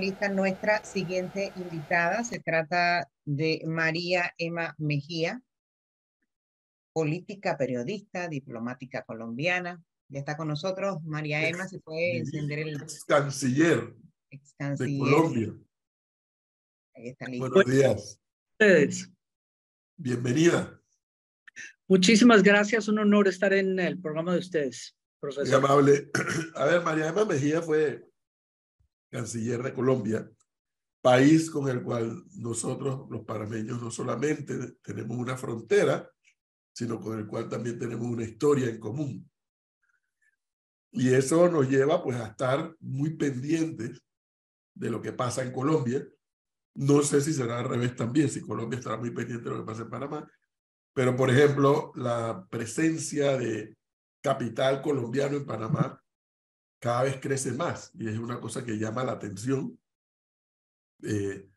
Lista nuestra siguiente invitada se trata de María Emma Mejía, política, periodista, diplomática colombiana. Ya está con nosotros María Emma, se puede encender el ex canciller, ex -canciller. de Colombia. Ahí está Buenos días. Ustedes. Bienvenida. Muchísimas gracias, un honor estar en el programa de ustedes, profesor. Muy amable. A ver, María Emma Mejía fue canciller de Colombia, país con el cual nosotros, los parameños, no solamente tenemos una frontera, sino con el cual también tenemos una historia en común. Y eso nos lleva pues a estar muy pendientes de lo que pasa en Colombia. No sé si será al revés también, si Colombia estará muy pendiente de lo que pasa en Panamá. Pero, por ejemplo, la presencia de capital colombiano en Panamá cada vez crece más y es una cosa que llama la atención eh,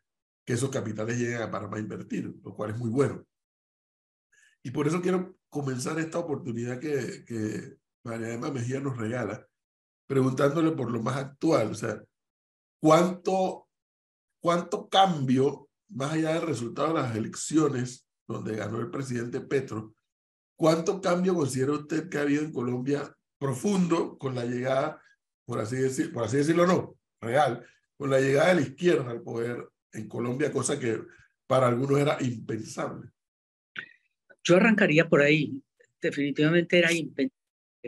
que esos capitales lleguen a Panamá a invertir, lo cual es muy bueno. Y por eso quiero comenzar esta oportunidad que, que María Emma Mejía nos regala, preguntándole por lo más actual, o sea, ¿cuánto, cuánto cambio, más allá del resultado de las elecciones donde ganó el presidente Petro, cuánto cambio considera usted que ha habido en Colombia profundo con la llegada por así, decir, por así decirlo, no, real, con la llegada de la izquierda al poder en Colombia, cosa que para algunos era impensable. Yo arrancaría por ahí. Definitivamente era impensable.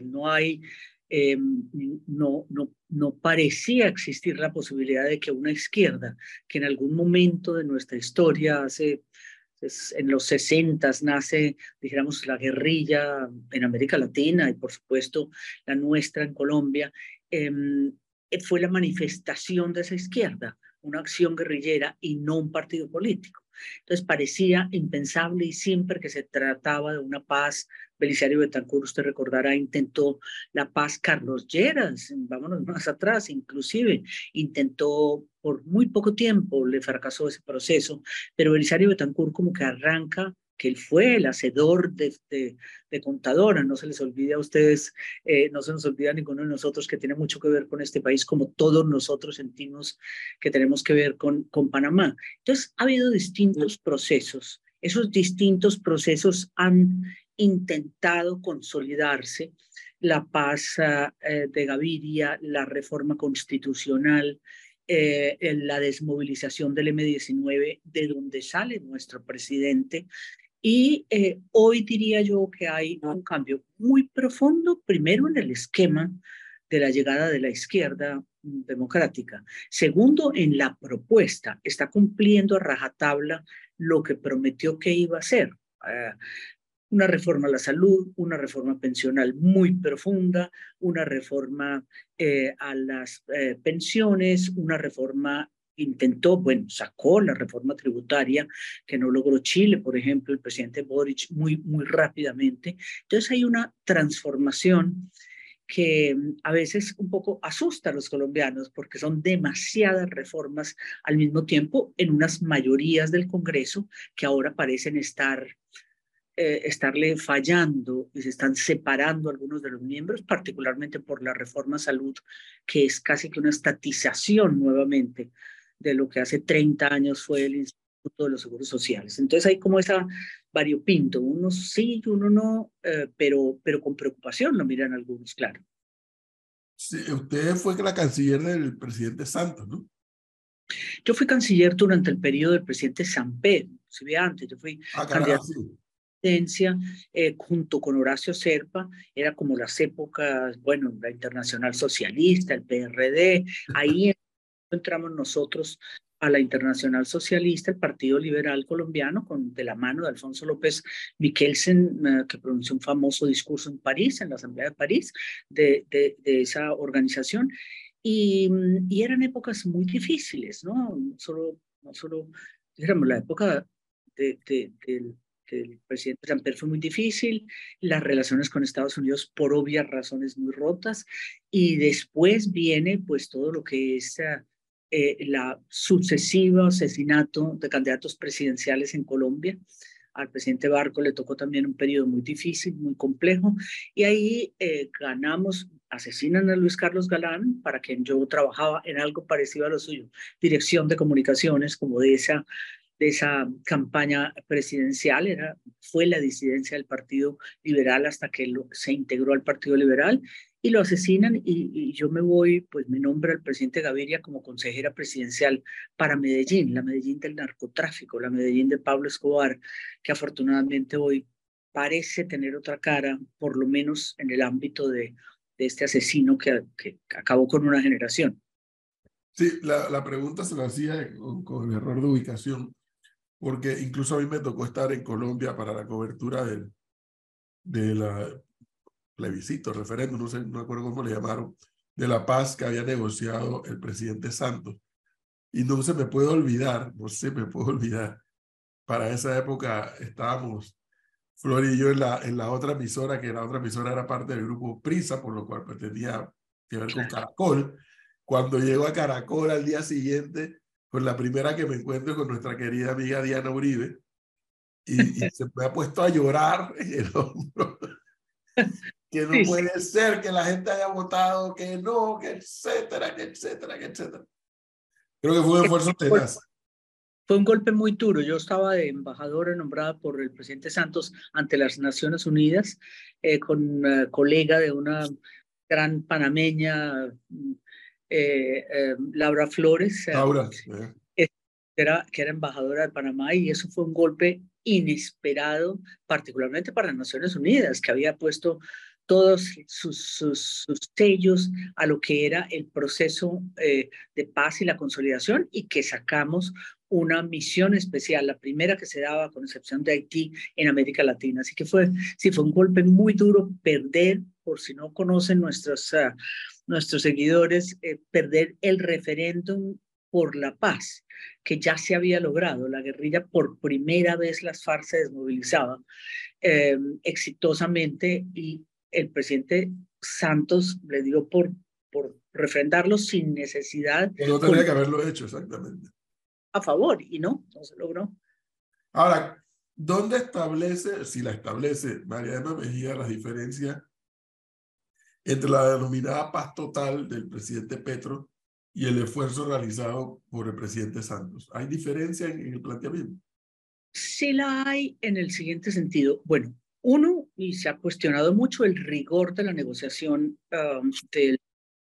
No hay, eh, no, no, no parecía existir la posibilidad de que una izquierda, que en algún momento de nuestra historia, hace en los 60 nace, dijéramos, la guerrilla en América Latina y por supuesto la nuestra en Colombia, Em, eh, fue la manifestación de esa izquierda, una acción guerrillera y no un partido político. Entonces parecía impensable y siempre que se trataba de una paz, Belisario Betancourt, usted recordará, intentó la paz Carlos Lleras, vámonos más atrás, inclusive intentó por muy poco tiempo, le fracasó ese proceso, pero Belisario Betancourt como que arranca que él fue el hacedor de, de, contadora. No se les olvide a ustedes, eh, no se nos olvida a ninguno de nosotros que tiene mucho que ver con este país, como todos nosotros sentimos que tenemos que ver con, con Panamá. Entonces, ha habido distintos procesos. Esos distintos procesos han intentado consolidarse. La paz eh, de Gaviria, la reforma constitucional, eh, la desmovilización del M-19, de donde sale nuestro presidente, y eh, hoy diría yo que hay un cambio muy profundo, primero en el esquema de la llegada de la izquierda democrática. Segundo, en la propuesta. Está cumpliendo a rajatabla lo que prometió que iba a hacer. Eh, una reforma a la salud, una reforma pensional muy profunda, una reforma eh, a las pensiones, una reforma intentó, bueno, sacó la reforma tributaria que no logró Chile, por ejemplo, el presidente Boric muy, muy rápidamente. Entonces hay una transformación que mm, a veces un poco asusta a los colombianos porque son demasiadas reformas al mismo tiempo en unas mayorías del Congreso que ahora parecen estar eh, estarle fallando y se están separando algunos de los miembros, particularmente por la reforma salud, que es casi que una estatización nuevamente de lo que hace 30 años fue el Instituto de los Seguros Sociales. Entonces hay como esa variopinto, uno sí, uno no, eh, pero, pero con preocupación lo miran algunos, claro. Sí, usted fue la canciller del presidente Santos, ¿no? Yo fui canciller durante el periodo del presidente Pedro, si ve antes, yo fui ah, presidencia eh, junto con Horacio Serpa, era como las épocas, bueno, la Internacional Socialista, el PRD, ahí entramos nosotros a la Internacional Socialista, el Partido Liberal Colombiano, con, de la mano de Alfonso López Miquelsen, eh, que pronunció un famoso discurso en París, en la Asamblea de París, de, de, esa organización. Y, y, eran épocas muy difíciles, ¿no? Solo, no solo, digamos, la época de, del el presidente Samper fue muy difícil, las relaciones con Estados Unidos por obvias razones muy rotas, y después viene pues todo lo que es eh, la sucesiva asesinato de candidatos presidenciales en Colombia, al presidente Barco le tocó también un periodo muy difícil, muy complejo, y ahí eh, ganamos, asesinan a Luis Carlos Galán, para quien yo trabajaba en algo parecido a lo suyo, dirección de comunicaciones, como de esa de esa campaña presidencial, era, fue la disidencia del Partido Liberal hasta que se integró al Partido Liberal y lo asesinan y, yo me voy, pues me nombra el presidente Gaviria como consejera presidencial para Medellín, la Medellín del narcotráfico, la Medellín de Pablo Escobar, que afortunadamente hoy parece tener otra cara, por lo menos en el ámbito de, de este asesino que, que acabó con una generación. Sí, la, la pregunta se la hacía con, con, el error de ubicación porque incluso a mí me tocó estar en Colombia para la cobertura del de la plebiscito, referéndum, no sé, no acuerdo cómo le llamaron, de la paz que había negociado el presidente Santos. Y no se me puede olvidar, no se me puede olvidar, para esa época estábamos Flor y yo en la, en la otra emisora, que la otra emisora era parte del grupo Prisa, por lo cual pues, tenía que ver con Caracol. Cuando llego a Caracol al día siguiente, con la primera que me encuentro con nuestra querida amiga Diana Uribe, y, se me ha puesto a llorar en el hombro. que no puede ser que la gente haya votado, que no, que etcétera, que etcétera, que etcétera. Creo que fue un esfuerzo tenaz. Fue un golpe muy duro. Yo estaba de embajadora nombrada por el presidente Santos ante las Naciones Unidas, eh, con una colega de una gran panameña eh, eh, Laura Flores, eh, Era, que era embajadora de Panamá, y eso fue un golpe inesperado, particularmente para las Naciones Unidas, que había puesto todos sus, sus, sellos a lo que era el proceso de paz y la consolidación y que sacamos una misión especial, la primera que se daba con excepción de Haití en América Latina. Así que fue, sí, fue un golpe muy duro perder, por si no conocen nuestros, uh, nuestros seguidores, eh, perder el referéndum por la paz, que ya se había logrado. La guerrilla, por primera vez las FARC se desmovilizaba eh, exitosamente y el presidente Santos le dio por, por refrendarlo sin necesidad. No tenía que haberlo hecho, exactamente a favor y no, no se logró. Ahora, ¿dónde establece, si la establece María Emma Mejía, las diferencias entre la denominada paz total del presidente Petro y el esfuerzo realizado por el presidente Santos? ¿Hay diferencia en, el planteamiento? Sí la hay en el siguiente sentido. Bueno, uno, y se ha cuestionado mucho el rigor de la negociación um, del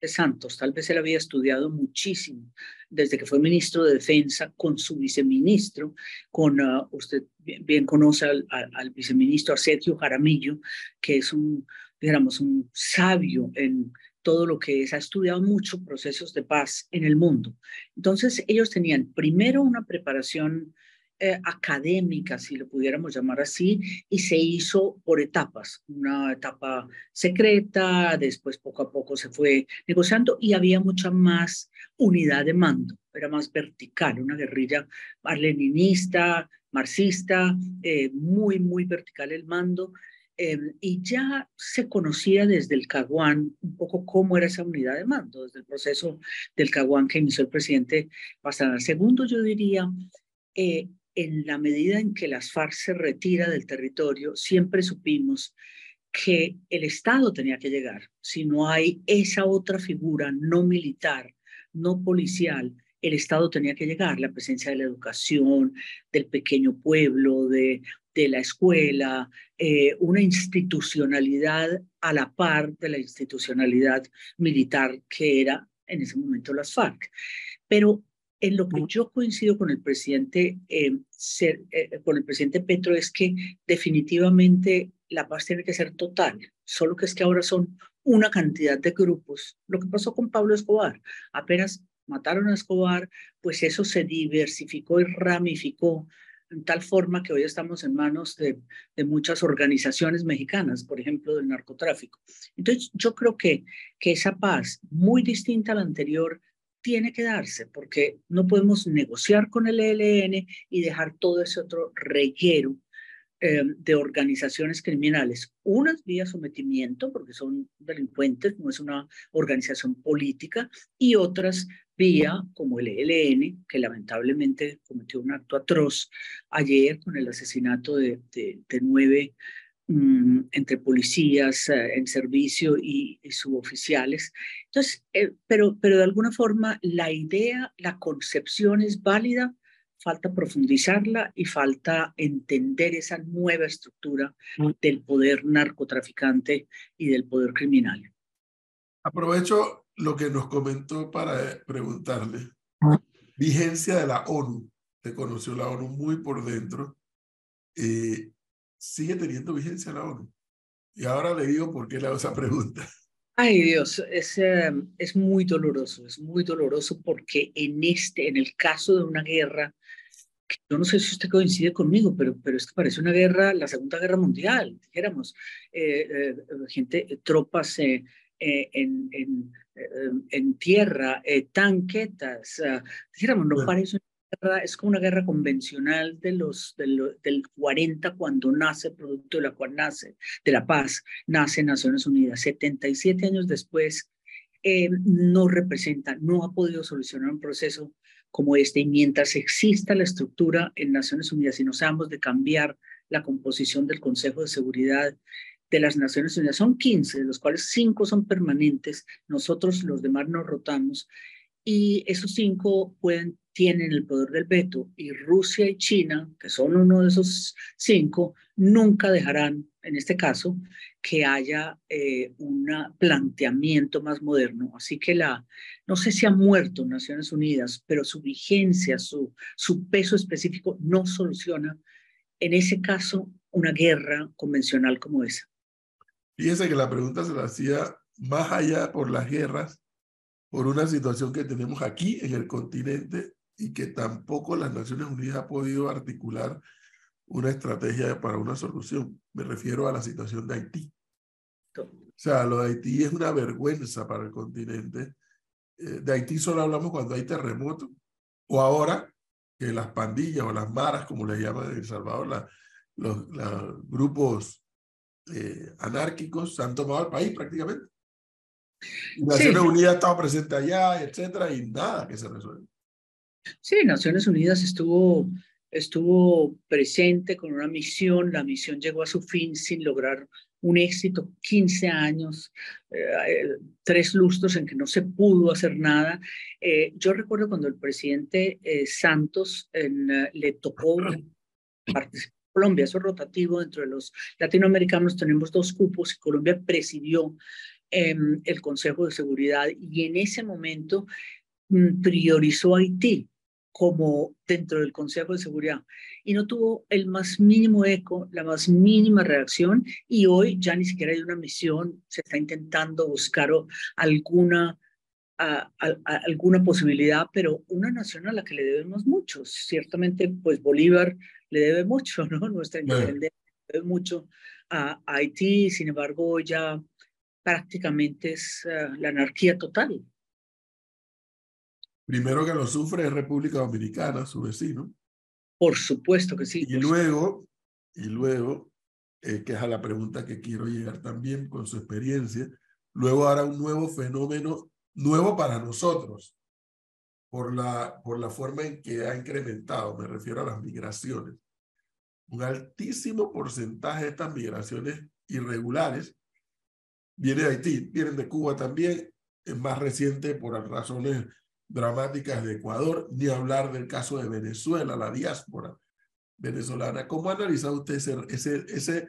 de Santos. Tal vez él había estudiado muchísimo desde que fue ministro de Defensa con su viceministro, con, uh, usted bien, conoce al, viceministro Sergio Jaramillo, que es un, digamos, un sabio en todo lo que es, ha estudiado mucho procesos de paz en el mundo. Entonces, ellos tenían primero una preparación eh, académica, si lo pudiéramos llamar así, y se hizo por etapas, una etapa secreta, después poco a poco se fue negociando y había mucha más unidad de mando, era más vertical, una guerrilla leninista, marxista, eh, muy, muy vertical el mando. Em, y ya se conocía desde el Caguán un poco cómo era esa unidad de mando, desde el proceso del Caguán que inició el presidente Pastrana. Segundo, yo diría, eh, en la medida en que las FARC se retira del territorio, siempre supimos que el Estado tenía que llegar. Si no hay esa otra figura no militar, no policial, el Estado tenía que llegar. La presencia de la educación, del pequeño pueblo, de, de la escuela, eh, una institucionalidad a la par de la institucionalidad militar que era en ese momento las FARC. Pero en lo que yo coincido con el presidente, eh, ser, eh, con el presidente Petro es que definitivamente la paz tiene que ser total, solo que es que ahora son una cantidad de grupos. Lo que pasó con Pablo Escobar, apenas mataron a Escobar, pues eso se diversificó y ramificó en tal forma que hoy estamos en manos de, muchas organizaciones mexicanas, por ejemplo, del narcotráfico. Entonces, yo creo que, que esa paz, muy distinta a la anterior, tiene que darse porque no podemos negociar con el ELN y dejar todo ese otro reguero eh, de organizaciones criminales, unas vía sometimiento, porque son delincuentes, no es una organización política, y otras vía como el ELN, que lamentablemente cometió un acto atroz ayer con el asesinato de, de, nueve mm, entre policías eh, en servicio y, suboficiales. Entonces, eh, pero, pero de alguna forma la idea, la concepción es válida, falta profundizarla y falta entender esa nueva estructura mm. del poder narcotraficante y del poder criminal. Aprovecho lo que nos comentó para preguntarle. Vigencia de la ONU. Te conoció la ONU muy por dentro. Eh, ¿Sigue teniendo vigencia la ONU? Y ahora le digo por qué le hago esa pregunta. Ay Dios, es, eh, es muy doloroso, es muy doloroso porque en este, en el caso de una guerra, yo no sé si usted coincide conmigo, pero, pero es que parece una guerra, la Segunda Guerra Mundial, dijéramos, eh, gente, tropas en, en eh, en tierra, eh, tanquetas, dijéramos, no parece una guerra, es como una guerra convencional de los, del 40 cuando nace, producto de la cual nace, de la paz, nace Naciones Unidas. 77 años después, eh, no representa, no ha podido solucionar un proceso como este. Y mientras exista la estructura en Naciones Unidas y no seamos de cambiar la composición del Consejo de Seguridad de las Naciones Unidas. Son 15, de los cuales 5 son permanentes, nosotros los demás nos rotamos, y esos 5 pueden, tienen el poder del veto, y Rusia y China, que son uno de esos 5, nunca dejarán, en este caso, que haya eh, un planteamiento más moderno. Así que la, no sé si ha muerto Naciones Unidas, pero su vigencia, su, su peso específico no soluciona, en ese caso, una guerra convencional como esa. Fíjense que la pregunta se la hacía más allá por las guerras, por una situación que tenemos aquí en el continente y que tampoco las Naciones Unidas ha podido articular una estrategia para una solución. Me refiero a la situación de Haití. O sea, lo de Haití es una vergüenza para el continente. Eh, de Haití solo hablamos cuando hay terremoto o ahora que las pandillas o las maras, como le llaman en El Salvador, la, los, los grupos eh, anárquicos han tomado el país prácticamente. Naciones Unidas ha estado presente allá, etcétera, y nada que se resuelva. Sí, Naciones Unidas estuvo, estuvo presente con una misión, la misión llegó a su fin sin lograr un éxito, 15 años, eh, tres lustros en que no se pudo hacer nada. Eh, yo recuerdo cuando el presidente Santos le tocó participar Colombia, eso es rotativo dentro de los latinoamericanos, tenemos dos cupos y Colombia presidió em, el Consejo de Seguridad y en ese momento mm, priorizó a Haití como dentro del Consejo de Seguridad y no tuvo el más mínimo eco, la más mínima reacción y hoy ya ni siquiera hay una misión, se está intentando buscar alguna alguna posibilidad, pero una nación a la que le debemos mucho. Ciertamente, pues Bolívar le debe mucho, ¿no? Nuestra independencia le debe mucho a, Haití, sin embargo, ya prácticamente es eh, la anarquía total. Primero que lo sufre es República Dominicana, su vecino. Por supuesto que sí. Y luego, y luego, eh, que es a la pregunta que quiero llegar también con su experiencia, luego hará un nuevo fenómeno, nuevo para nosotros, por la, por la forma en que ha incrementado, me refiero a las migraciones. Un altísimo porcentaje de estas migraciones irregulares viene de Haití, vienen de Cuba también, es más reciente por razones dramáticas de Ecuador, ni hablar del caso de Venezuela, la diáspora venezolana. ¿Cómo ha analizado usted ese, ese, ese,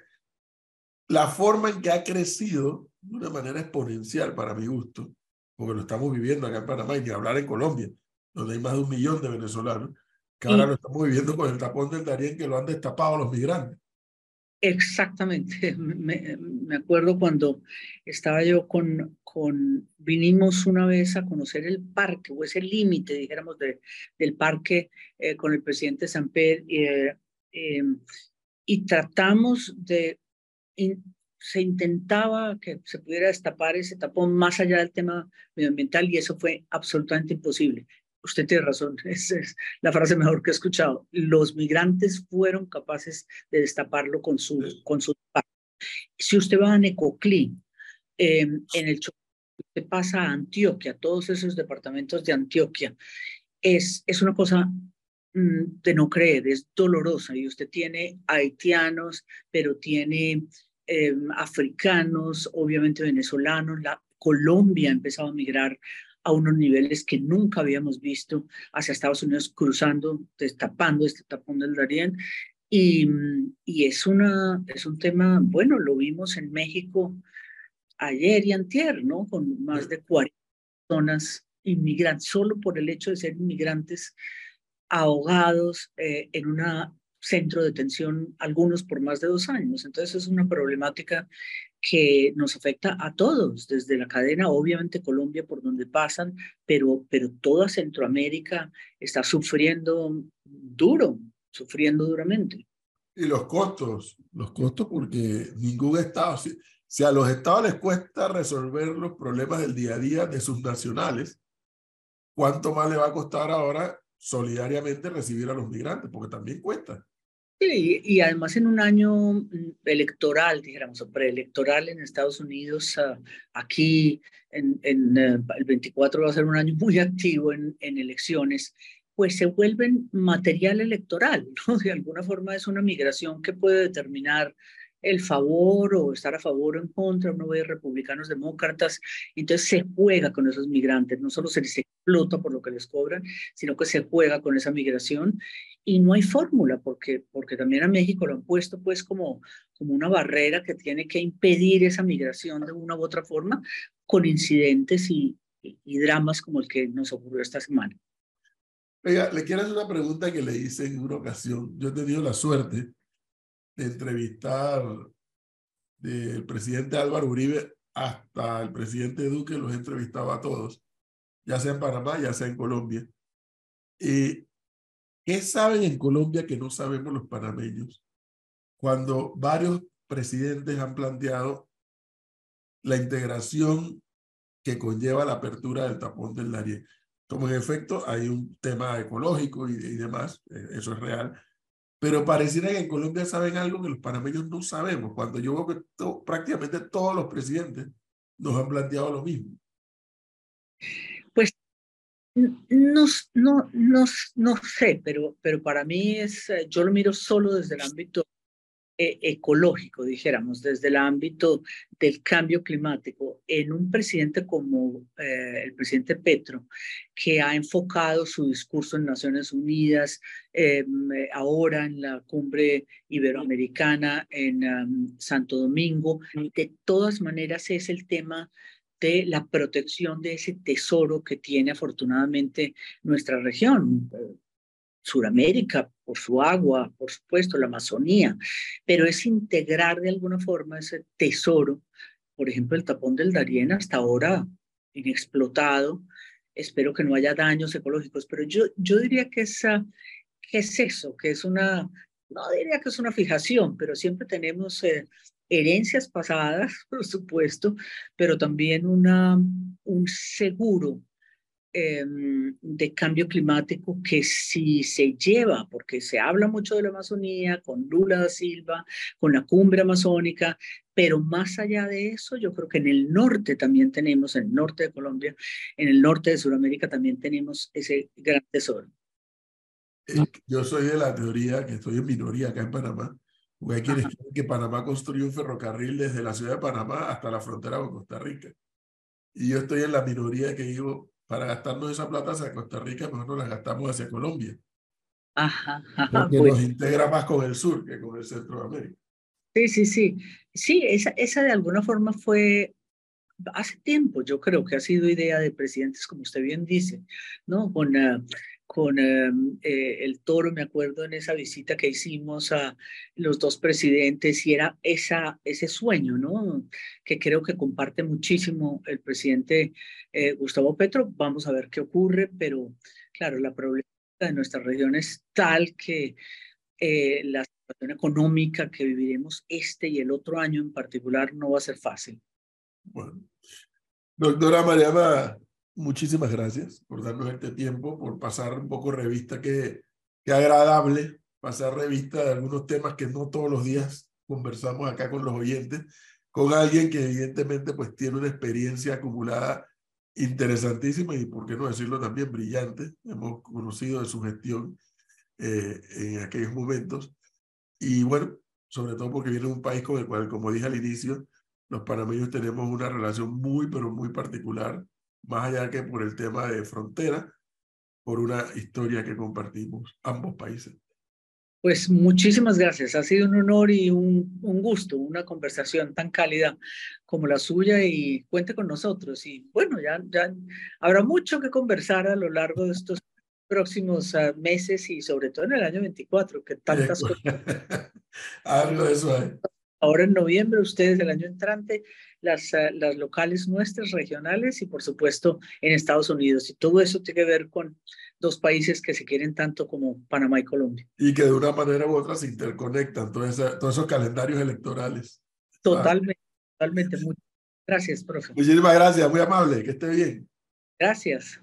la forma en que ha crecido de una manera exponencial para mi gusto, porque lo estamos viviendo acá en Panamá y ni hablar en Colombia, donde hay más de un millón de venezolanos, que ahora lo estamos viviendo con el tapón del Darién que lo han destapado los migrantes. Exactamente. Me, me, acuerdo cuando estaba yo con, con, vinimos una vez a conocer el parque o ese límite, dijéramos, de, del parque eh, con el presidente Samper eh, eh, y tratamos de, se intentaba que se pudiera destapar ese tapón más allá del tema medioambiental y eso fue absolutamente imposible. Usted tiene razón, esa es la frase mejor que he escuchado. Los migrantes fueron capaces de destaparlo con su, con su Si usted va a Necoclí, em, en el usted pasa a Antioquia, todos esos departamentos de Antioquia, es, es una cosa mm, de no creer, es dolorosa. Y usted tiene haitianos, pero tiene em, africanos, obviamente venezolanos. La, Colombia ha empezado a migrar a unos niveles que nunca habíamos visto hacia Estados Unidos, cruzando, destapando este tapón del Darién. Y, y es, una, es un tema, bueno, lo vimos en México ayer y antier, ¿no? Con más de 40 personas inmigrantes, solo por el hecho de ser inmigrantes ahogados eh, en un centro de detención, algunos por más de dos años. Entonces es una problemática que nos afecta a todos, desde la cadena, obviamente Colombia por donde pasan, pero, pero toda Centroamérica está sufriendo duro, sufriendo duramente. Y los costos, los costos porque ningún Estado, si, a los Estados les cuesta resolver los problemas del día a día de sus nacionales, ¿cuánto más le va a costar ahora solidariamente recibir a los migrantes? Porque también cuesta. Sí, y además en un año mm, electoral, dijéramos, preelectoral en Estados Unidos, ah, aquí en, en eh, el 24 va a ser un año muy activo en, en elecciones, pues se vuelven material electoral, ¿no? De alguna forma es una migración que puede determinar el favor o estar a favor o en contra, uno ve republicanos, demócratas, entonces se juega con esos migrantes, no solo se les explota por lo que les cobran, sino que se juega con esa migración y no hay fórmula, porque, porque también a México lo han puesto pues como, como una barrera que tiene que impedir esa migración de una u otra forma con incidentes y, y, dramas como el que nos ocurrió esta semana. Le quiero hacer una pregunta que le hice en una ocasión. Yo he tenido la suerte de entrevistar del presidente Álvaro Uribe hasta el presidente Duque, los he entrevistado a todos, ya sea en Panamá, ya sea en Colombia. ¿Y ¿Qué saben en Colombia que no sabemos los panameños? Cuando varios presidentes han planteado la integración que conlleva la apertura del tapón del Darién. Como en efecto hay un tema ecológico y, y demás, eh, eso es real, pero pareciera que en Colombia saben algo que los panameños no sabemos, cuando yo veo que prácticamente todos los presidentes nos han planteado lo mismo. Pues no, no, no, no sé, pero, pero para mí es, eh, yo lo miro solo desde el ámbito eh, ecológico, dijéramos, desde el ámbito del cambio climático, en un presidente como eh, el presidente Petro, que ha enfocado su discurso en Naciones Unidas, em, ahora en la cumbre iberoamericana en em, Santo Domingo, de todas maneras es el tema de la protección de ese tesoro que tiene afortunadamente nuestra región. Suramérica, por su agua, por supuesto, la Amazonía, pero es integrar de alguna forma ese tesoro, por ejemplo, el tapón del Darién hasta ahora inexplotado, espero que no haya daños ecológicos, pero yo, yo diría que, esa, que es eso, que es una, no diría que es una fijación, pero siempre tenemos eh, herencias pasadas, por supuesto, pero también una, un seguro Em, de cambio climático que si se lleva, porque se habla mucho de la Amazonía, con Lula da Silva, con la cumbre amazónica, pero más allá de eso, yo creo que en el norte también tenemos, en el norte de Colombia, en el norte de Sudamérica también tenemos ese gran tesoro. Eh, yo soy de la teoría, que estoy en minoría acá en Panamá, porque hay quienes quieren que Panamá construya un ferrocarril desde la ciudad de Panamá hasta la frontera con Costa Rica. Y yo estoy en la minoría que digo, para gastarnos esa plata hacia Costa Rica, mejor nos la gastamos hacia Colombia. Ajá, porque nos integra más con el sur que con el centro de América. Sí, sí, sí. Sí, esa, esa de alguna forma fue hace tiempo, yo creo que ha sido idea de presidentes, como usted bien dice, ¿no? Con, uh, con em, eh, el toro, me acuerdo en esa visita que hicimos a los dos presidentes y era esa, ese sueño, ¿no? Que creo que comparte muchísimo el presidente eh, Gustavo Petro. Vamos a ver qué ocurre, pero claro, la problemática de nuestra región es tal que eh, la situación económica que viviremos este y el otro año en particular no va a ser fácil. Bueno. Doctora Mariana muchísimas gracias por darnos este tiempo, por pasar un poco revista, que, que agradable pasar revista de algunos temas que no todos los días conversamos acá con los oyentes, con alguien que evidentemente pues tiene una experiencia acumulada interesantísima y, por qué no decirlo también, brillante. Hemos conocido de su gestión eh, en aquellos momentos. Y bueno, sobre todo porque viene de un país con el cual, como dije al inicio, los panameños tenemos una relación muy, pero muy particular, más allá que por el tema de frontera, por una historia que compartimos ambos países. Pues muchísimas gracias. Ha sido un honor y un, un, gusto, una conversación tan cálida como la suya y cuente con nosotros. Y bueno, ya, ya habrá mucho que conversar a lo largo de estos próximos uh, meses y sobre todo en el año 24, que tantas cosas. Algo de eso. Ahora en noviembre, ustedes el año entrante, las, uh, las locales nuestras, regionales y por supuesto en Estados Unidos. Y todo eso tiene que ver con dos países que se quieren tanto como Panamá y Colombia. Y que de una manera u otra se interconectan todos, esos calendarios electorales. Totalmente, ah. totalmente. Muchas gracias, profe. Muchísimas gracias, muy amable, que esté bien. Gracias.